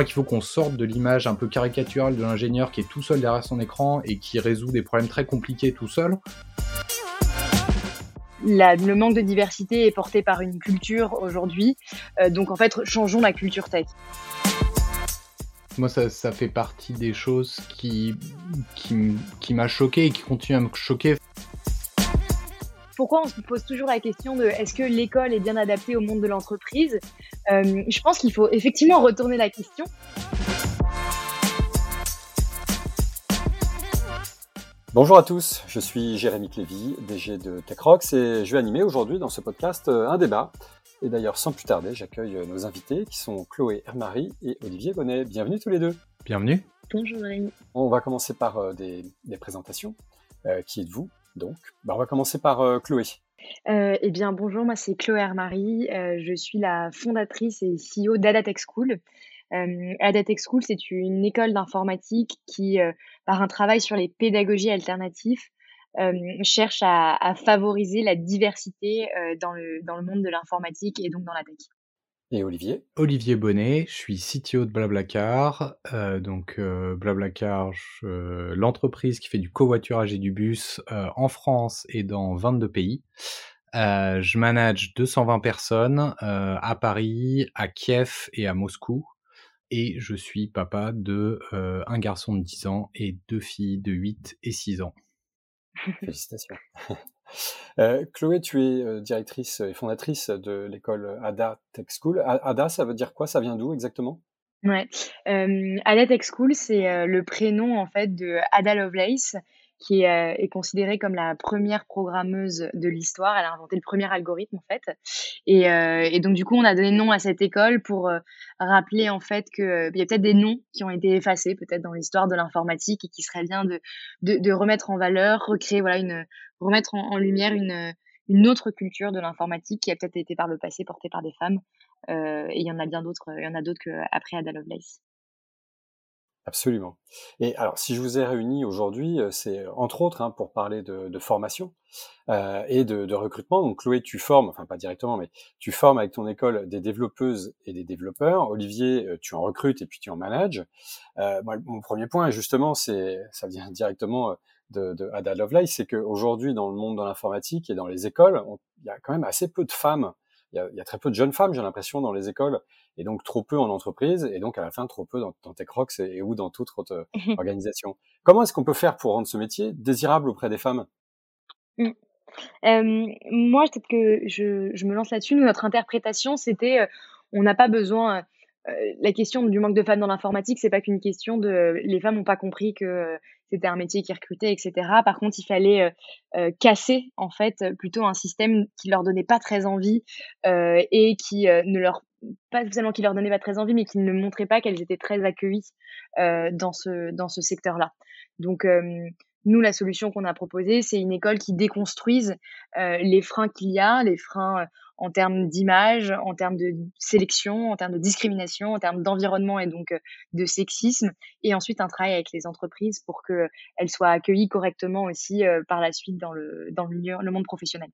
crois qu'il faut qu'on sorte de l'image un peu caricaturale de l'ingénieur qui est tout seul derrière son écran et qui résout des problèmes très compliqués tout seul. le manque de diversité est porté par une culture aujourd'hui. Euh, donc en fait, changeons la culture tech. Moi, ça, ça fait partie des choses qui, qui, qui m'a choqué et qui continuent à me choquer pourquoi on se pose toujours la question de est-ce que l'école est bien adaptée au monde de l'entreprise? Euh, Je pense qu'il faut effectivement retourner la question. Bonjour à tous, je suis Jérémy Clévy, DG de TechRox et je vais animer aujourd'hui dans ce podcast euh, un débat. Et d'ailleurs, sans plus tarder, j'accueille euh, nos invités qui sont Chloé Hermary et Olivier Bonnet. Bienvenue tous les deux. Bienvenue. Bonjour Jérémy. On va commencer par des, présentations. qui êtes-vous donc, bah, on va commencer par euh, Chloé. Euh, eh bien, bonjour, moi c'est Chloé Hermary. Euh, je suis la fondatrice et CEO d'Adatech School. Euh, Adatech School, c'est une école d'informatique qui, par un travail sur les pédagogies alternatives, cherche à, à, favoriser la diversité dans, le, dans le monde de l'informatique et donc dans la tech. Et Olivier? Olivier Bonnet, je suis CTO de Blablacar. Euh, donc euh, Blablacar, l'entreprise qui fait du covoiturage et du bus euh, en France et dans 22 pays. Euh, je manage 220 personnes euh, à Paris, à Kiev et à Moscou. Et je suis papa de un garçon de 10 ans et deux filles de 8 et 6 ans. Félicitations. Euh, Chloé, tu es euh, directrice et fondatrice de l'école ADA Tech School. ADA, ça veut dire quoi? Ça vient d'où exactement? Euh, ADA Tech School, c'est le prénom en fait de Ada Lovelace, qui est, est, considérée comme la première programmeuse de l'histoire. Elle a inventé le premier algorithme en fait. Et, et, donc du coup, on a donné nom à cette école pour rappeler en fait que il y a peut-être des noms qui ont été effacés peut-être dans l'histoire de l'informatique et qui serait bien de, de, de, remettre en valeur, recréer voilà une remettre en, lumière une, une autre culture de l'informatique qui a peut-être été par le passé portée par des femmes. Euh, et il y en a bien d'autres, il y en a d'autres qu'après Ada Lovelace. Absolument. Et alors, si je vous ai réunis aujourd'hui, euh, c'est entre autres hein, pour parler de, formation euh, et de, recrutement. Donc, Chloé, tu formes, enfin pas directement, mais tu formes avec ton école des développeuses et des développeurs. Olivier, euh, tu en recrutes et puis tu en manages. Euh, mon premier point, justement, c'est, ça vient directement de, de Ada Lovelace, c'est qu'aujourd'hui, dans le monde de l'informatique et dans les écoles, il y a quand même assez peu de femmes. Il y a, y a, très peu de jeunes femmes, j'ai l'impression, dans les écoles, et donc trop peu en entreprise, et donc à la fin trop peu dans, dans TechRox et, et, ou dans toute autre organisation. Comment est-ce qu'on peut faire pour rendre ce métier désirable auprès des femmes? Mmh. euh, Moi, peut-être que je, je, me lance là-dessus. Notre interprétation, c'était, euh, on n'a pas besoin euh, la question du manque de femmes dans l'informatique, c'est pas qu'une question de les femmes n'ont pas compris que c'était un métier qui recrutait, etc. Par contre, il fallait euh, euh, casser en fait plutôt un système qui leur donnait pas très envie et qui ne leur pas seulement qui leur donnait pas très envie, mais qui ne montrait pas qu'elles étaient très accueillies dans ce dans ce secteur-là. Donc nous, la solution qu'on a proposée, c'est une école qui déconstruise les freins qu'il y a, les freins en termes d'image, en termes de sélection, en termes de discrimination, en termes d'environnement et donc euh, de sexisme, et ensuite un travail avec les entreprises pour qu'elles soient accueillies correctement aussi euh, par la suite dans le, dans le, milieu, le monde professionnel.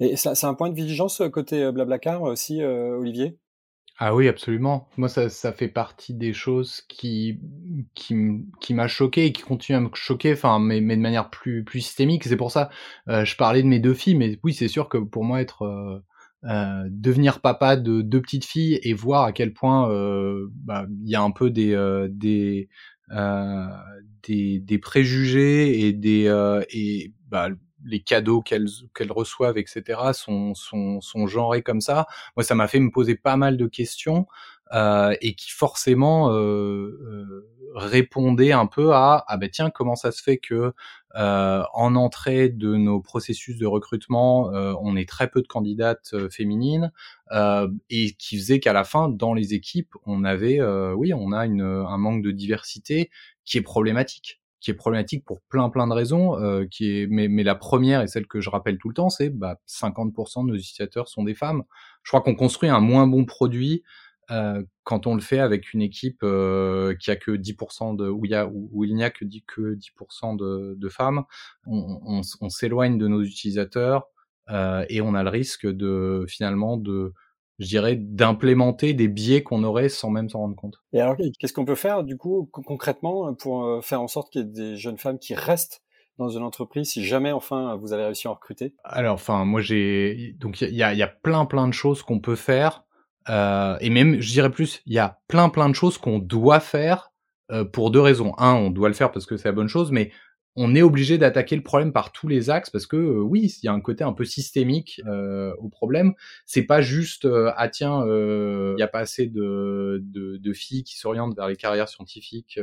Et c'est un point de vigilance euh, côté Blablacar aussi, Olivier? Ah oui, absolument. Moi, ça, ça fait partie des choses qui, qui, qui m'a choqué et qui continuent à me choquer, enfin, mais, mais de manière plus, plus systémique. C'est pour ça, euh, je parlais de mes deux filles, mais oui, c'est sûr que pour moi, être euh, euh, devenir papa de deux petites filles et voir à quel point euh, bah, il y a un peu des euh, des, des, des préjugés et des et bah, les cadeaux qu'elles qu'elles reçoivent, etc., sont, sont, sont genrés comme ça. Moi, ça m'a fait me poser pas mal de questions euh, et qui forcément euh, euh, répondait un peu à ah ben tiens comment ça se fait que euh, en entrée de nos processus de recrutement on est très peu de candidates féminines et qui faisait qu'à la fin dans les équipes on avait oui on a une, un manque de diversité qui est problématique qui est problématique pour plein plein de raisons, euh, qui est mais, mais la première et celle que je rappelle tout le temps, c'est bah 50% de nos utilisateurs sont des femmes. Je crois qu'on construit un moins bon produit euh, quand on le fait avec une équipe euh, qui a que 10% de où il y a où, il n'y a que 10 que 10% de, de, femmes, on, on, on s'éloigne de nos utilisateurs euh, et on a le risque de finalement de je dirais, d'implémenter des biais qu'on aurait sans même s'en rendre compte. Et alors, qu'est-ce qu'on peut faire du coup concrètement pour faire en sorte qu'il y ait des jeunes femmes qui restent dans une entreprise si jamais enfin vous avez réussi à en recruter? Alors, enfin, moi j'ai donc il y a, y a, plein plein de choses qu'on peut faire euh, et même je dirais plus, il y a plein plein de choses qu'on doit faire euh, pour deux raisons. Un, on doit le faire parce que c'est la bonne chose, mais on est obligé d'attaquer le problème par tous les axes parce que euh, oui, il y a un côté un peu systémique euh, au problème. C'est pas juste euh, ah tiens, il y a pas assez de, de, de filles qui s'orientent vers les carrières scientifiques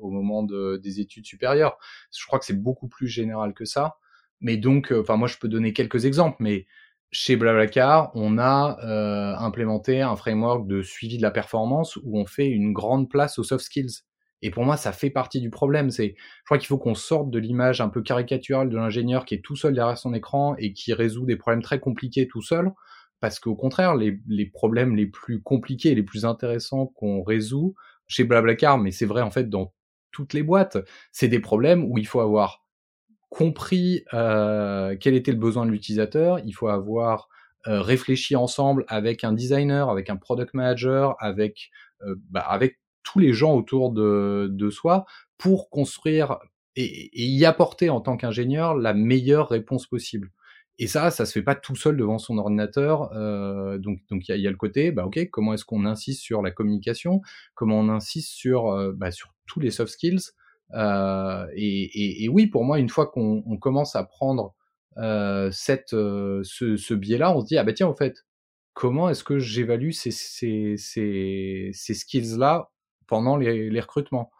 au moment de, des études supérieures. Je crois que c'est beaucoup plus général que ça. Mais donc, enfin moi je peux donner quelques exemples, mais chez Blablacar, on a implémenté un framework de suivi de la performance où on fait une grande place aux soft skills. Et pour moi, ça fait partie du problème. C'est, je crois qu'il faut qu'on sorte de l'image un peu caricaturale de l'ingénieur qui est tout seul derrière son écran et qui résout des problèmes très compliqués tout seul. Parce qu'au contraire, les, les, problèmes les plus compliqués les plus intéressants qu'on résout chez Blablacar, mais c'est vrai en fait dans toutes les boîtes, c'est des problèmes où il faut avoir compris euh, quel était le besoin de l'utilisateur, il faut avoir euh, réfléchi ensemble avec un designer, avec un product manager, avec euh, bah, avec tous les gens autour de, de soi pour construire et, y apporter en tant qu'ingénieur la meilleure réponse possible. Et ça, ça se fait pas tout seul devant son ordinateur. Euh, donc, donc il y a, y a, le côté, bah ok, comment est-ce qu'on insiste sur la communication, comment on insiste sur, euh, bah, sur tous les soft skills? Euh, et, et, et, oui, pour moi, une fois qu'on on commence à prendre euh, cette, euh, ce, ce biais-là, on se dit ah bah tiens, en fait, comment est-ce que j'évalue ces, ces, ces, ces skills-là pendant les, les recrutements?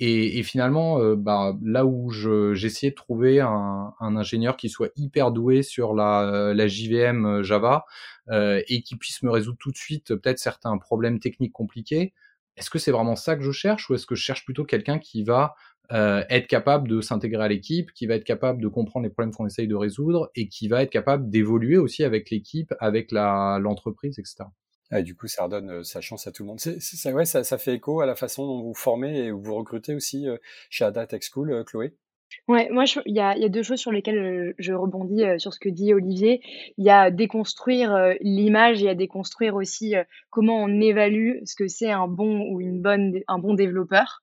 Et, et finalement, euh, bah, là où j'essayais de trouver un, un, ingénieur qui soit hyper doué sur la, la JVM euh, Java euh, et qui puisse me résoudre tout de suite peut-être certains problèmes techniques compliqués, est-ce que c'est vraiment ça que je cherche ou est-ce que je cherche plutôt quelqu'un qui va euh, être capable de s'intégrer à l'équipe, qui va être capable de comprendre les problèmes qu'on essaye de résoudre et qui va être capable d'évoluer aussi avec l'équipe, avec l'entreprise, etc. Ah, du coup, ça redonne euh, sa chance à tout le monde. C'est, ça, ouais, ça, ça, fait écho à la façon dont vous formez et vous recrutez aussi euh, chez Ada Tech School, euh, Chloé? Ouais, moi, il y a, deux choses sur lesquelles je, rebondis sur ce que dit Olivier. Il y a déconstruire l'image et a déconstruire aussi comment on évalue ce que c'est un bon ou une bonne, un bon développeur.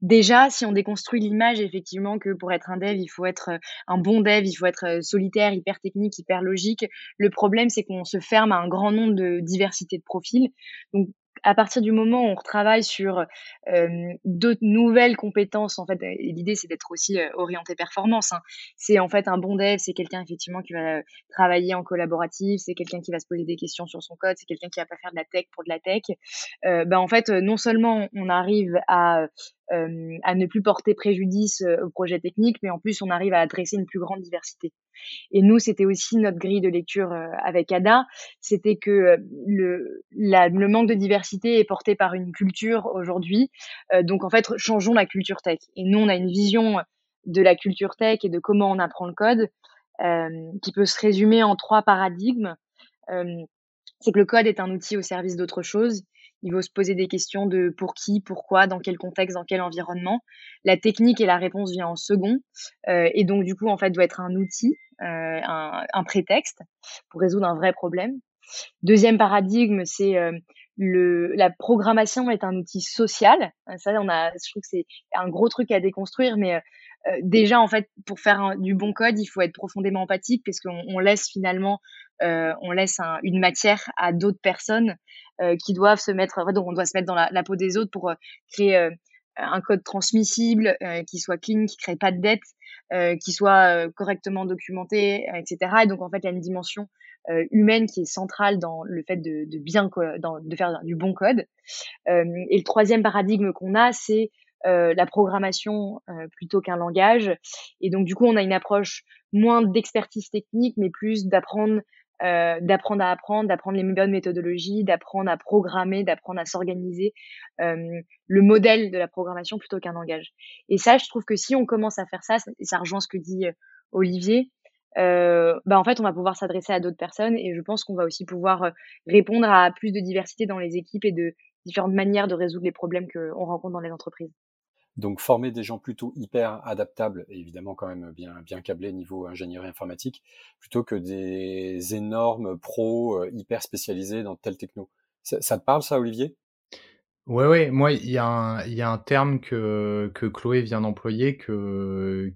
Déjà, si on déconstruit l'image, effectivement, que pour être un dev, il faut être un bon dev, il faut être solitaire, hyper technique, hyper logique. Le problème, c'est qu'on se ferme à un grand nombre de diversité de profils. Donc, à partir du moment où on retravaille sur euh, d'autres nouvelles compétences, en fait, l'idée c'est d'être aussi orienté performance. Hein. C'est en fait un bon dev, c'est quelqu'un effectivement qui va travailler en collaboratif, c'est quelqu'un qui va se poser des questions sur son code, c'est quelqu'un qui va pas faire de la tech pour de la tech. Euh, ben en fait, non seulement on arrive à euh, à ne plus porter préjudice au projet technique, mais en plus on arrive à adresser une plus grande diversité. Et nous, c'était aussi notre grille de lecture euh, avec Ada, c'était que le, la, le manque de diversité est porté par une culture aujourd'hui. donc en fait, changeons la culture tech. Et nous, on a une vision de la culture tech et de comment on apprend le code qui peut se résumer en trois paradigmes. c'est que le code est un outil au service d'autre chose il faut se poser des questions de pour qui, pourquoi, dans quel contexte, dans quel environnement. La technique et la réponse vient en second. Euh, et donc, du coup, en fait, doit être un outil, euh, un, prétexte pour résoudre un vrai problème. Deuxième paradigme, c'est euh, la programmation est un outil social. Ça, on a, je trouve que c'est un gros truc à déconstruire, mais euh, déjà en fait pour faire du bon code il faut être profondément empathique parce qu'on on laisse finalement euh, on laisse un, une matière à d'autres personnes euh, qui doivent se mettre donc on doit se mettre dans la, peau des autres pour euh, créer euh, un code transmissible qui soit clean qui crée pas de dette qui soit correctement documenté etc et donc en fait il y a une dimension humaine qui est centrale dans le fait de, de bien de faire du bon code et le troisième paradigme qu'on a c'est euh, la programmation euh, plutôt qu'un langage. Et donc du coup, on a une approche moins d'expertise technique, mais plus d'apprendre euh, d'apprendre à apprendre, d'apprendre les bonnes méthodologies, d'apprendre à programmer, d'apprendre à s'organiser, euh, le modèle de la programmation plutôt qu'un langage. Et ça, je trouve que si on commence à faire ça, et ça rejoint ce que dit Olivier, euh, bah en fait, on va pouvoir s'adresser à d'autres personnes et je pense qu'on va aussi pouvoir répondre à plus de diversité dans les équipes et de différentes manières de résoudre les problèmes qu'on rencontre dans les entreprises. Donc former des gens plutôt hyper adaptables évidemment quand même bien bien câblés niveau ingénierie informatique, plutôt que des énormes pros euh, hyper spécialisés dans telle techno. Ça, te parle ça, Olivier? Ouais, ouais, moi, il y, a un, il y a un terme que, que Chloé vient d'employer que,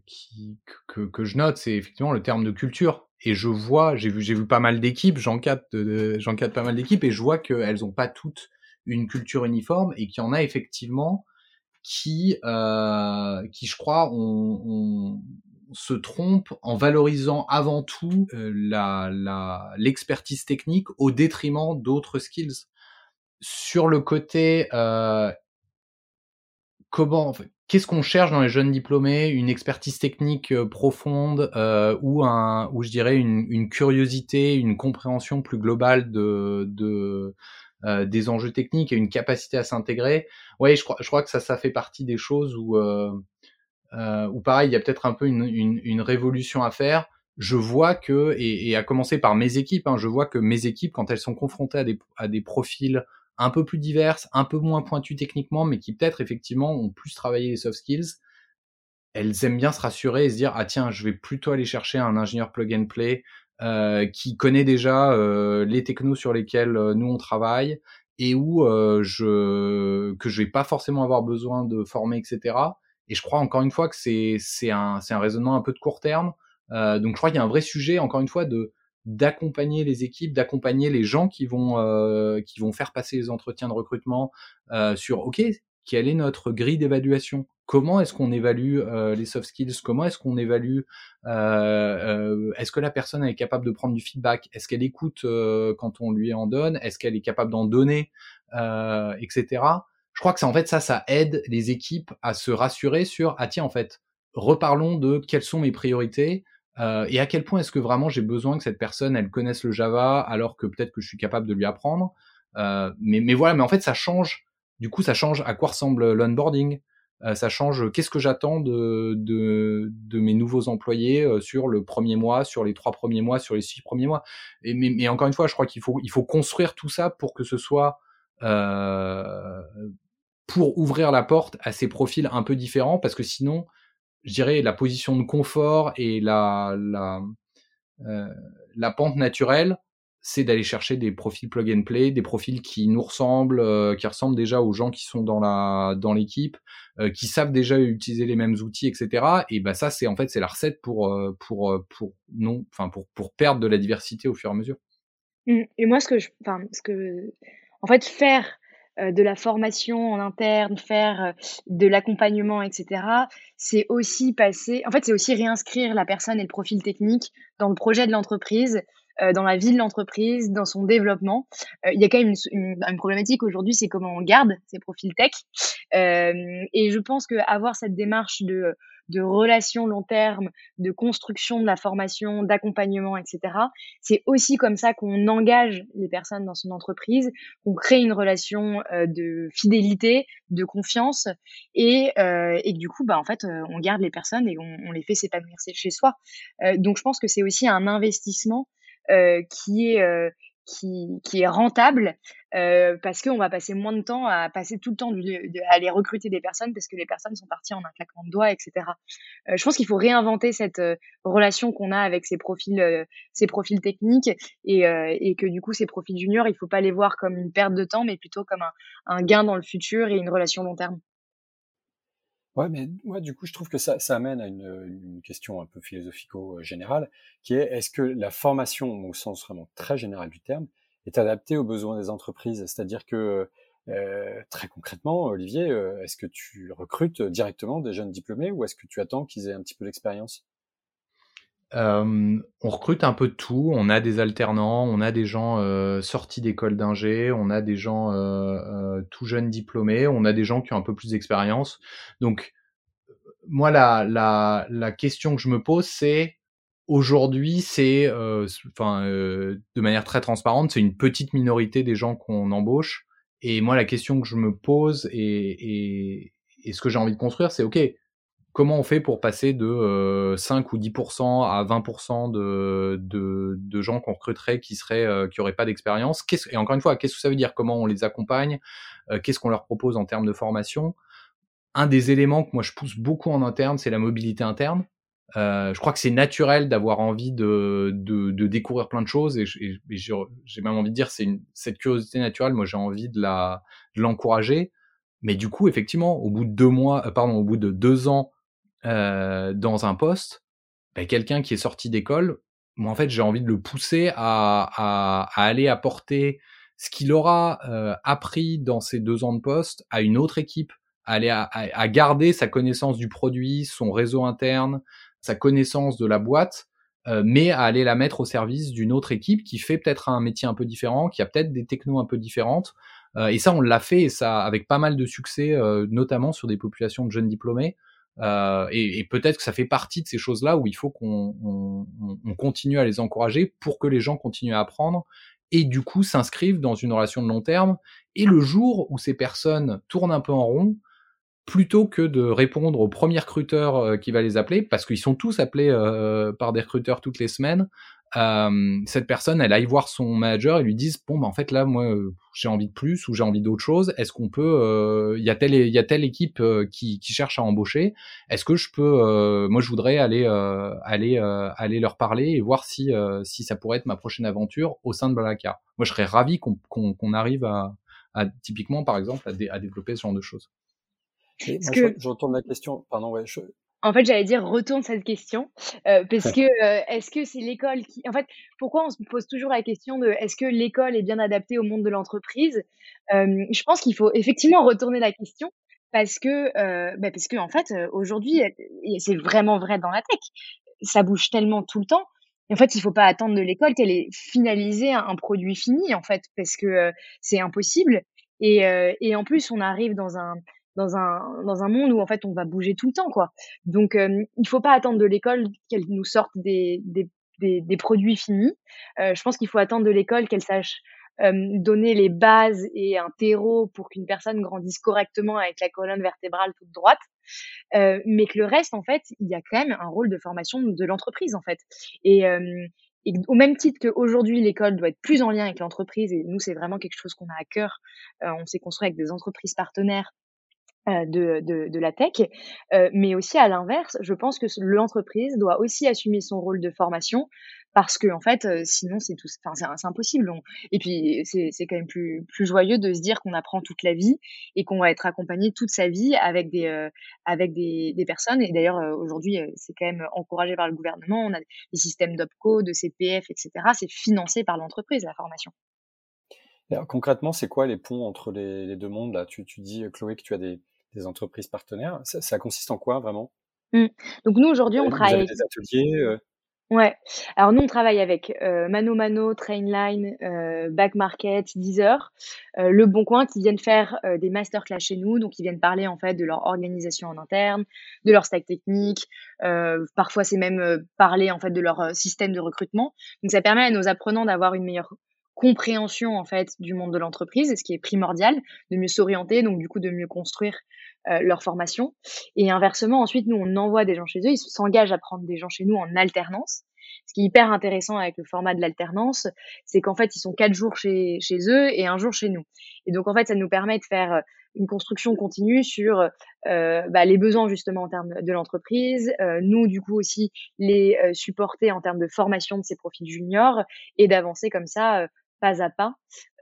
que, que je note, c'est effectivement le terme de culture. Et je vois, j'ai vu, j'ai vu pas mal d'équipes, j'encadre, j'encadre pas mal d'équipes, et je vois qu'elles ont pas toutes une culture uniforme, et qu'il y en a effectivement qui, euh, qui je crois, on, on, se trompe en valorisant avant tout euh, la, la, l'expertise technique au détriment d'autres skills. Sur le côté euh, comment qu'est-ce qu'on cherche dans les jeunes diplômés? Une expertise technique euh, profonde euh, ou un ou je dirais une, une, curiosité une compréhension plus globale de, de euh, des enjeux techniques et une capacité à s'intégrer. Ouais je crois je crois que ça ça fait partie des choses où euh, euh, où pareil il y a peut-être un peu une, une, une révolution à faire. Je vois que, et, et, à commencer par mes équipes, hein, je vois que mes équipes, quand elles sont confrontées à des, à des profils un peu plus diverses, un peu moins pointues techniquement, mais qui peut-être effectivement ont plus travaillé les soft skills, elles aiment bien se rassurer et se dire ah tiens je vais plutôt aller chercher un ingénieur plug and play qui connaît déjà euh, les technos sur lesquels euh, nous on travaille et où euh, je que je vais pas forcément avoir besoin de former etc. Et je crois encore une fois que c'est c'est un c'est un raisonnement un peu de court terme. Euh, donc je crois qu'il y a un vrai sujet encore une fois de d'accompagner les équipes, d'accompagner les gens qui vont euh, qui vont faire passer les entretiens de recrutement euh, sur OK, quelle est notre grille d'évaluation? Comment est-ce qu'on évalue euh, les soft skills? Comment est-ce qu'on évalue euh, euh, Est-ce que la personne est capable de prendre du feedback? Est-ce qu'elle écoute quand on lui en donne? Est-ce qu'elle est capable d'en donner, etc. Je crois que ça en fait ça, ça aide les équipes à se rassurer sur ah tiens en fait reparlons de quelles sont mes priorités euh, et à quel point est-ce que vraiment j'ai besoin que cette personne elle connaisse le Java alors que peut-être que je suis capable de lui apprendre. Mais voilà, mais en fait ça change. Du coup, ça change à quoi ressemble l'onboarding. Euh, ça change qu'est-ce que j'attends de, mes nouveaux employés euh, sur le premier mois, sur les trois premiers mois, sur les six premiers mois. Mais, encore une fois, je crois qu'il faut, il faut construire tout ça pour que ce soit euh, pour ouvrir la porte à ces profils un peu différents, parce que sinon, je dirais, la position de confort et la, la, euh, la pente naturelle, c'est d'aller chercher des profils plug and play, des profils qui nous ressemblent, euh, qui ressemblent déjà aux gens qui sont dans la dans l'équipe, euh, qui savent déjà utiliser les mêmes outils, etc. Et ben ça, c'est en fait c'est la recette pour euh, pour pour non, enfin pour pour perdre de la diversité au fur et à mesure. Mmh. Et moi, ce que je, enfin, ce que, en fait, faire de la formation en interne, faire de l'accompagnement, etc. C'est aussi passer, en fait, c'est aussi réinscrire la personne et le profil technique dans le projet de l'entreprise, dans la vie de l'entreprise, dans son développement. il y a quand même une, une, problématique aujourd'hui, c'est comment on garde ces profils tech. et je pense qu'avoir cette démarche de de relations long terme, de construction de la formation, d'accompagnement, etc. C'est aussi comme ça qu'on engage les personnes dans son entreprise, qu'on crée une relation euh, de fidélité, de confiance, et, euh, et du coup, bah en fait, euh, on garde les personnes et on, on les fait s'épanouir chez soi. Euh, donc, je pense que c'est aussi un investissement euh, qui est qui, qui est rentable euh, parce qu'on va passer moins de temps à passer tout le temps de, à aller recruter des personnes parce que les personnes sont parties en un claquement de doigts, etc. Euh, je pense qu'il faut réinventer cette euh, relation qu'on a avec ces profils, euh, ces profils techniques et, euh, et, que du coup ces profils juniors, il faut pas les voir comme une perte de temps, mais plutôt comme un, un gain dans le futur et une relation long terme. Ouais, mais moi, du coup, je trouve que ça, ça amène à une, question un peu philosophico-générale, qui est est-ce que la formation, au sens vraiment très général du terme, est adaptée aux besoins des entreprises? C'est-à-dire que, euh, très concrètement, Olivier, euh, est-ce que tu recrutes directement des jeunes diplômés ou est-ce que tu attends qu'ils aient un petit peu d'expérience? On recrute un peu de tout. On a des alternants, on a des gens sortis d'école d'ingé, on a des gens tout jeunes diplômés, on a des gens qui ont un peu plus d'expérience. Donc, moi, la, la, question que je me pose, c'est aujourd'hui, c'est, enfin, de manière très transparente, c'est une petite minorité des gens qu'on embauche. Et moi, la question que je me pose et ce que j'ai envie de construire, c'est OK comment on fait pour passer de euh, 5 ou 10% à 20% de, de, de, gens qu'on recruterait qui seraient euh, qui auraient pas d'expérience? Et encore une fois, qu'est-ce que ça veut dire? Comment on les accompagne? Euh, Qu'est-ce qu'on leur propose en termes de formation? Un des éléments que moi je pousse beaucoup en interne, c'est la mobilité interne. Euh, je crois que c'est naturel d'avoir envie de, de, de, découvrir plein de choses et, j'ai même envie de dire c'est cette curiosité naturelle. Moi, j'ai envie de la de l'encourager. Mais du coup, effectivement, au bout de deux mois, pardon, au bout de deux ans euh, dans un poste, ben, quelqu'un qui est sorti d'école, moi en fait, j'ai envie de le pousser à, à, à aller apporter ce qu'il aura euh, appris dans ces deux ans de poste à une autre équipe, à aller à, à garder sa connaissance du produit, son réseau interne, sa connaissance de la boîte, euh, mais à aller la mettre au service d'une autre équipe qui fait peut-être un métier un peu différent, qui a peut-être des technos un peu différentes. Euh, et ça, on l'a fait, et ça avec pas mal de succès, euh, notamment sur des populations de jeunes diplômés. Et, et peut-être que ça fait partie de ces choses-là où il faut qu'on on, on continue à les encourager pour que les gens continuent à apprendre et du coup s'inscrivent dans une relation de long terme. Et le jour où ces personnes tournent un peu en rond, plutôt que de répondre au premier recruteur euh, qui va les appeler, parce qu'ils sont tous appelés euh, par des recruteurs toutes les semaines, euh, cette personne, elle aille voir son manager et lui dise bon, bah, en fait là, moi, j'ai envie de plus ou j'ai envie d'autre chose. Est-ce qu'on peut, il y a telle, il y a telle équipe qui, qui cherche à embaucher. Est-ce que je peux, moi, je voudrais aller, aller, aller leur parler et voir si, si ça pourrait être ma prochaine aventure au sein de Blablacar. Moi, je serais ravi qu'on qu'on arrive à, à, typiquement, par exemple, à, à développer ce genre de choses que... je, retourne la question. Pardon, ouais. En fait, j'allais dire retourne cette question euh, parce que euh, est-ce que c'est l'école qui, en fait, pourquoi on se pose toujours la question de est-ce que l'école est bien adaptée au monde de l'entreprise euh, Je pense qu'il faut effectivement retourner la question parce que, bah parce que en fait, aujourd'hui, c'est vraiment vrai dans la tech, ça bouge tellement tout le temps. Et en fait, il faut pas attendre de l'école qu'elle ait finalisé un, un, produit fini, en fait, parce que c'est impossible. Et, et en plus, on arrive dans un dans un dans un monde où en fait on va bouger tout le temps quoi. Donc euh, il faut pas attendre de l'école qu'elle nous sorte des des, des, produits finis. Euh, je pense qu'il faut attendre de l'école qu'elle sache euh, donner les bases et un terreau pour qu'une personne grandisse correctement avec la colonne vertébrale toute droite. Euh, mais que le reste, en fait, il y a quand même un rôle de formation de l'entreprise, en fait. Et, et au même titre qu'aujourd'hui, l'école doit être plus en lien avec l'entreprise, et nous, c'est vraiment quelque chose qu'on a à cœur. On s'est construit avec des entreprises partenaires de, de, de, la tech, euh, mais aussi à l'inverse, je pense que l'entreprise doit aussi assumer son rôle de formation parce que en fait, euh, sinon c'est tout, enfin c'est impossible. Et puis c'est quand même plus plus joyeux de se dire qu'on apprend toute la vie et qu'on va être accompagné toute sa vie avec des avec des, des personnes. Et d'ailleurs aujourd'hui c'est quand même encouragé par le gouvernement. On a des systèmes d'opco, de CPF, etc. C'est financé par l'entreprise la formation. Concrètement, c'est quoi les ponts entre les, les deux mondes là? Tu, tu dis Chloé que tu as des des entreprises partenaires. Ça, consiste en quoi vraiment? Mmh. Donc nous aujourd'hui on travaille avec des ateliers. Euh ouais. Alors nous on travaille avec euh, Mano Mano, Trainline, euh, Back Market, Deezer, Le Bon Coin qui viennent faire des masterclass chez nous. Donc ils viennent parler en fait de leur organisation en interne, de leur stack technique. parfois c'est même parler en fait de leur système de recrutement. Donc ça permet à nos apprenants d'avoir une meilleure compréhension en fait du monde de l'entreprise, ce qui est primordial, de mieux s'orienter, donc du coup de mieux construire euh, leur formation. Et inversement, ensuite, nous, on envoie des gens chez eux, ils s'engagent à prendre des gens chez nous en alternance. Ce qui est hyper intéressant avec le format de l'alternance, c'est qu'en fait, ils sont quatre jours chez, chez eux et un jour chez nous. Et donc, en fait, ça nous permet de faire euh, une construction continue sur euh, bah, les besoins justement en termes de l'entreprise, nous du coup aussi les supporter en termes de formation de ces profils juniors et d'avancer comme ça pas à pas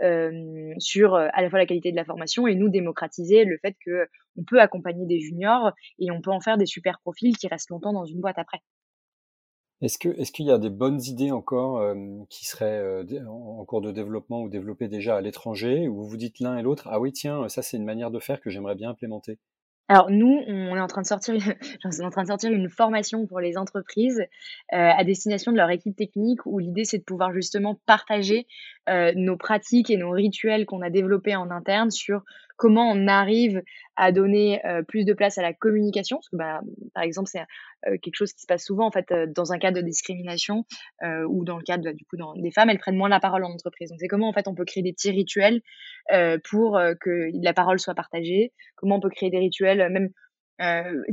euh, sur à la fois la qualité de la formation et nous démocratiser le fait que on peut accompagner des juniors et on peut en faire des super profils qui restent longtemps dans une boîte après. Est-ce qu'il y a des bonnes idées encore euh, qui seraient euh, en cours de développement ou développées déjà à l'étranger où vous vous dites l'un et l'autre ah oui tiens ça c'est une manière de faire que j'aimerais bien implémenter alors nous, on est en train de sortir, en train de sortir une formation pour les entreprises euh, à destination de leur équipe technique où l'idée c'est de pouvoir justement partager euh, nos pratiques et nos rituels qu'on a développés en interne sur comment on arrive à donner euh, plus de place à la communication parce que bah, par exemple c'est euh, quelque chose qui se passe souvent en fait euh, dans un cas de discrimination ou dans le cadre du coup des femmes elles prennent moins la parole en entreprise. Donc c'est comment en fait on peut créer des petits rituels pour que la parole soit partagée. Comment on peut créer des rituels même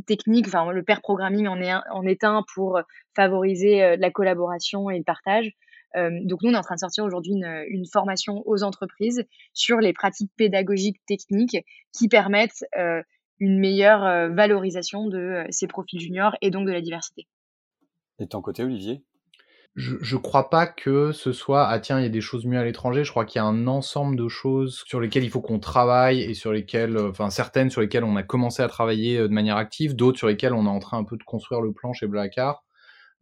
techniques, enfin le pair programming en est, un, en est un pour favoriser la collaboration et le partage. Euh, donc nous, on est en train de sortir aujourd'hui une, une, formation aux entreprises sur les pratiques pédagogiques techniques qui permettent euh, une meilleure valorisation de ces profils juniors et donc de la diversité. Et de ton côté, Olivier? Je, je crois pas que ce soit ah tiens il y a des choses mieux à l'étranger. Je crois qu'il y a un ensemble de choses sur lesquelles il faut qu'on travaille et sur lesquelles, euh, enfin certaines sur lesquelles on a commencé à travailler euh, de manière active, d'autres sur lesquelles on est en train un peu de construire le plan chez Blackard.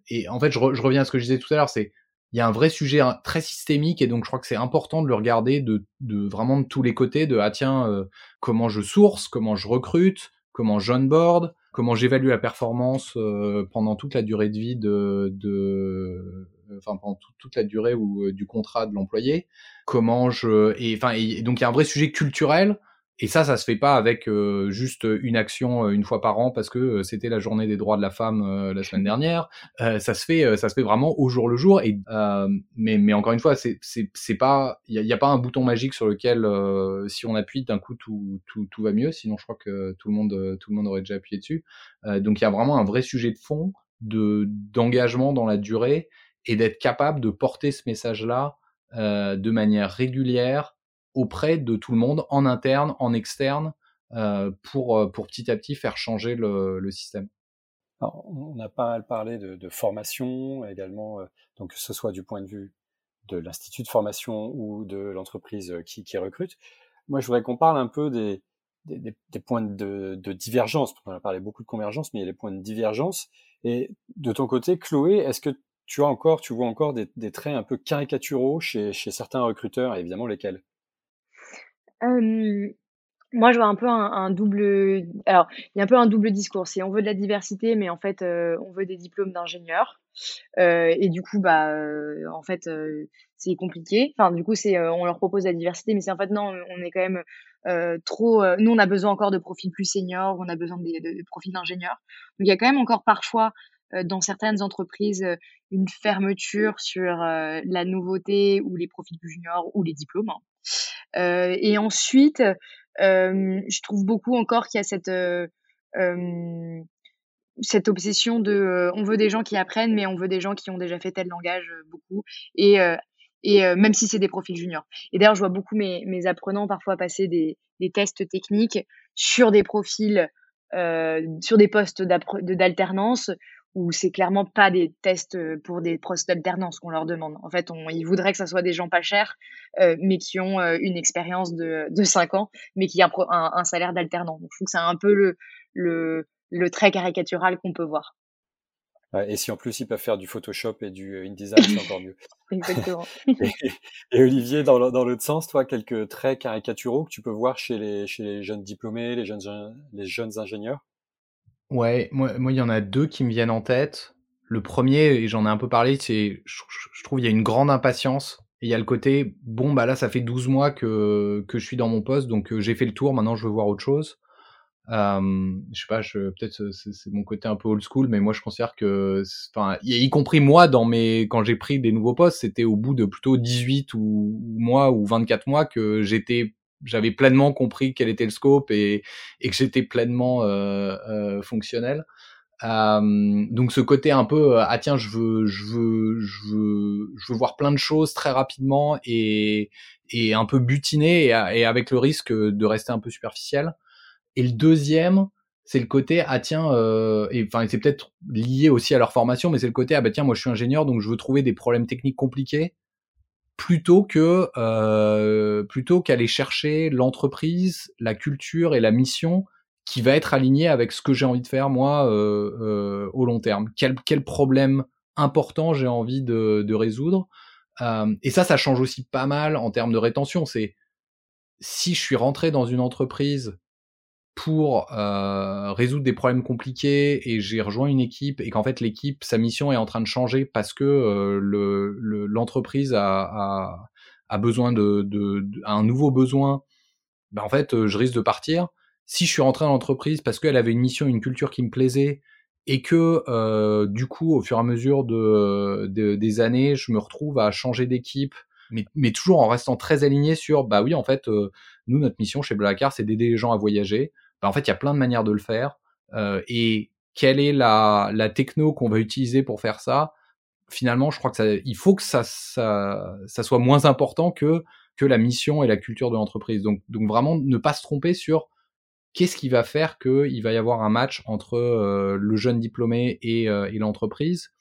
Et en fait, je, je, reviens à ce que je disais tout à l'heure, c'est il y a un vrai sujet hein, très systémique et donc je crois que c'est important de le regarder de, vraiment de tous les côtés. De ah tiens euh, comment je source, comment je recrute, comment j'onboard, comment j'évalue la performance euh, pendant toute la durée de vie de, de enfin pendant toute la durée ou euh, du contrat de l'employé, comment je et enfin et donc il y a un vrai sujet culturel et ça, ça se fait pas avec euh, juste une action euh, une fois par an parce que euh, c'était la journée des droits de la femme la semaine dernière. ça se fait, ça se fait vraiment au jour le jour. Et mais, mais encore une fois, c'est c'est pas, il y a, pas un bouton magique sur lequel si on appuie d'un coup tout, tout, tout va mieux. Sinon, je crois que tout le monde tout le monde aurait déjà appuyé dessus. donc il y a vraiment un vrai sujet de fond de d'engagement dans la durée et d'être capable de porter ce message là de manière régulière auprès de tout le monde, en interne, en externe, euh, pour, euh, pour petit à petit faire changer le, système. On a pas mal parlé de, formation également, euh, donc que ce soit du point de vue de l'institut de formation ou de l'entreprise qui, recrute. Moi, je voudrais qu'on parle un peu des, points de, divergence. On a parlé beaucoup de convergence, mais il y a les points de divergence. Et de ton côté, Chloé, est-ce que tu as encore, tu vois encore des, des traits un peu caricaturaux chez, chez certains recruteurs, et évidemment lesquels? Moi, je vois un peu un double alors, il y a un peu un double discours. C'est on veut de la diversité, mais en fait, on veut des diplômes d'ingénieurs. et du coup, bah, en fait, c'est compliqué. Enfin, du coup, c'est, on leur propose la diversité, mais c'est en fait non, on est quand même, trop, nous, on a besoin encore de profils plus seniors, on a besoin de de profils d'ingénieurs. Donc il y a quand même encore parfois, dans certaines entreprises, une fermeture sur, la nouveauté ou les profils plus juniors ou les diplômes, hein. Euh, et ensuite, euh, je trouve beaucoup encore qu'il y a cette euh, cette obsession de on veut des gens qui apprennent mais on veut des gens qui ont déjà fait tel langage beaucoup et et même si c'est des profils juniors. Et d'ailleurs, je vois beaucoup mes, mes apprenants parfois passer des, des tests techniques sur des profils, sur des postes d'alternance où c'est clairement pas des tests euh, pour des postes d'alternance qu'on leur demande. En fait, on, ils voudraient que ça soit des gens pas chers, euh, mais qui ont euh, une expérience de, de 5 ans, mais qui ont un, un, salaire d'alternant. Donc, je trouve que c'est un peu le, le, le trait caricatural qu'on peut voir. et si en plus ils peuvent faire du Photoshop et du InDesign, c'est encore mieux. Exactement. et, Olivier, dans l'autre sens, toi, quelques traits caricaturaux que tu peux voir chez les, chez les jeunes diplômés, les jeunes, les jeunes ingénieurs? Ouais, moi, moi, il y en a deux qui me viennent en tête. Le premier, et j'en ai un peu parlé, c'est, je, trouve, il y a une grande impatience. Et il y a le côté, bon, bah là, ça fait 12 mois que, que je suis dans mon poste, donc euh, j'ai fait le tour, maintenant je veux voir autre chose. Euh, je sais pas, peut-être c'est mon côté un peu old school, mais moi je considère que, enfin, y, compris moi, dans mes, quand j'ai pris des nouveaux postes, c'était au bout de plutôt 18 ou, ou mois ou 24 mois que j'étais j'avais pleinement compris quel était le scope et, et que j'étais pleinement euh, euh, fonctionnel. Euh, donc ce côté un peu ah tiens je veux je veux je veux je veux voir plein de choses très rapidement et et un peu butiné et, et avec le risque de rester un peu superficiel. Et le deuxième c'est le côté ah tiens euh, et enfin c'est peut-être lié aussi à leur formation mais c'est le côté ah bah tiens moi je suis ingénieur donc je veux trouver des problèmes techniques compliqués plutôt que euh, plutôt qu'aller chercher l'entreprise, la culture et la mission qui va être alignée avec ce que j'ai envie de faire moi euh, euh, au long terme. Quel, quel problème important j'ai envie de, de résoudre. Et ça, ça change aussi pas mal en termes de rétention. C'est si je suis rentré dans une entreprise pour euh, résoudre des problèmes compliqués et j'ai rejoint une équipe et qu'en fait l'équipe, sa mission est en train de changer parce que euh, l'entreprise le, a, a, a, besoin de, de, un nouveau besoin, ben en fait je risque de partir. Si je suis rentré dans l'entreprise parce qu'elle avait une mission, une culture qui me plaisait et que euh, du coup au fur et à mesure de, de, des années, je me retrouve à changer d'équipe, mais, mais, toujours en restant très aligné sur bah oui en fait euh, nous notre mission chez Blackar c'est d'aider les gens à voyager bah, en fait, il y a plein de manières de le faire. Euh, et quelle est la, la techno qu'on va utiliser pour faire ça? Finalement, je crois que il faut que ça, ça, soit moins important que que la mission et la culture de l'entreprise. Donc, donc vraiment ne pas se tromper sur qu'est-ce qui va faire qu'il va y avoir un match entre le jeune diplômé et, et l'entreprise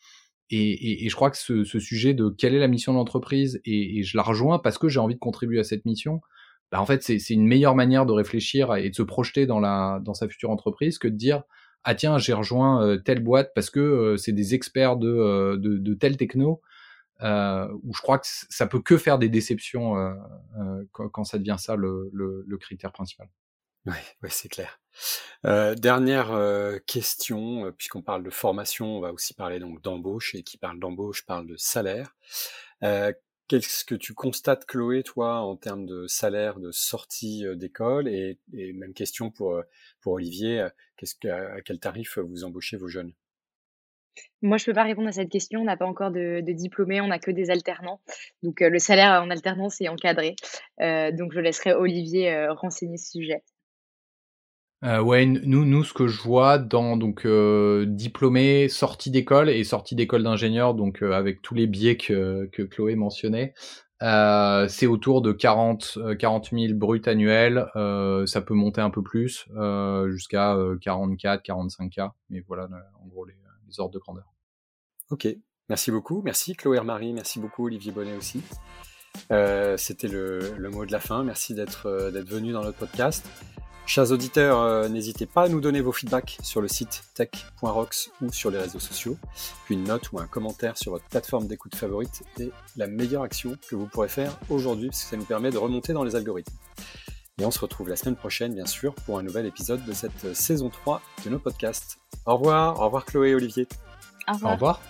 et, et, je crois que ce, sujet de quelle est la mission de l'entreprise, et, je la rejoins parce que j'ai envie de contribuer à cette mission, bah en fait, c'est une meilleure manière de réfléchir et de se projeter dans, sa future entreprise que de dire ah tiens j'ai rejoint euh, telle boîte parce que euh, c'est des experts de, euh, de, de telle techno euh, où je crois que ça peut que faire des déceptions quand, ça devient ça le, critère principal. Oui, ouais, c'est clair. Dernière question, puisqu'on parle de formation, on va aussi parler donc d'embauche, et qui parle d'embauche parle de salaire. Euh, Qu'est-ce que tu constates, Chloé, toi, en termes de salaire de sortie d'école et, même question pour, pour Olivier, que, à quel tarif vous embauchez vos jeunes? Moi, je peux pas répondre à cette question. On n'a pas encore de diplômés, on n'a que des alternants. Donc, le salaire en alternance est encadré. donc, je laisserai Olivier renseigner ce sujet. Euh, ouais, nous, nous, ce que je vois dans donc euh, diplômé, d'école et sortie d'école d'ingénieur, donc euh, avec tous les biais que, que Chloé mentionnait, euh, c'est autour de 40, 40 000 bruts annuels. ça peut monter un peu plus, jusqu'à 44, 45 k. Mais voilà, en gros, les, ordres de grandeur. Ok, merci beaucoup. Merci Chloé Marie, merci beaucoup Olivier Bonnet aussi. C'était le, le, mot de la fin. Merci d'être venu dans notre podcast. Chers auditeurs, euh, n'hésitez pas à nous donner vos feedbacks sur le site tech.rocks ou sur les réseaux sociaux. Puis une note ou un commentaire sur votre plateforme d'écoute favorite est la meilleure action que vous pourrez faire aujourd'hui parce que ça nous permet de remonter dans les algorithmes. Et on se retrouve la semaine prochaine, bien sûr, pour un nouvel épisode de cette saison 3 de nos podcasts. Au revoir, au revoir Chloé et Olivier. Au revoir. Au revoir.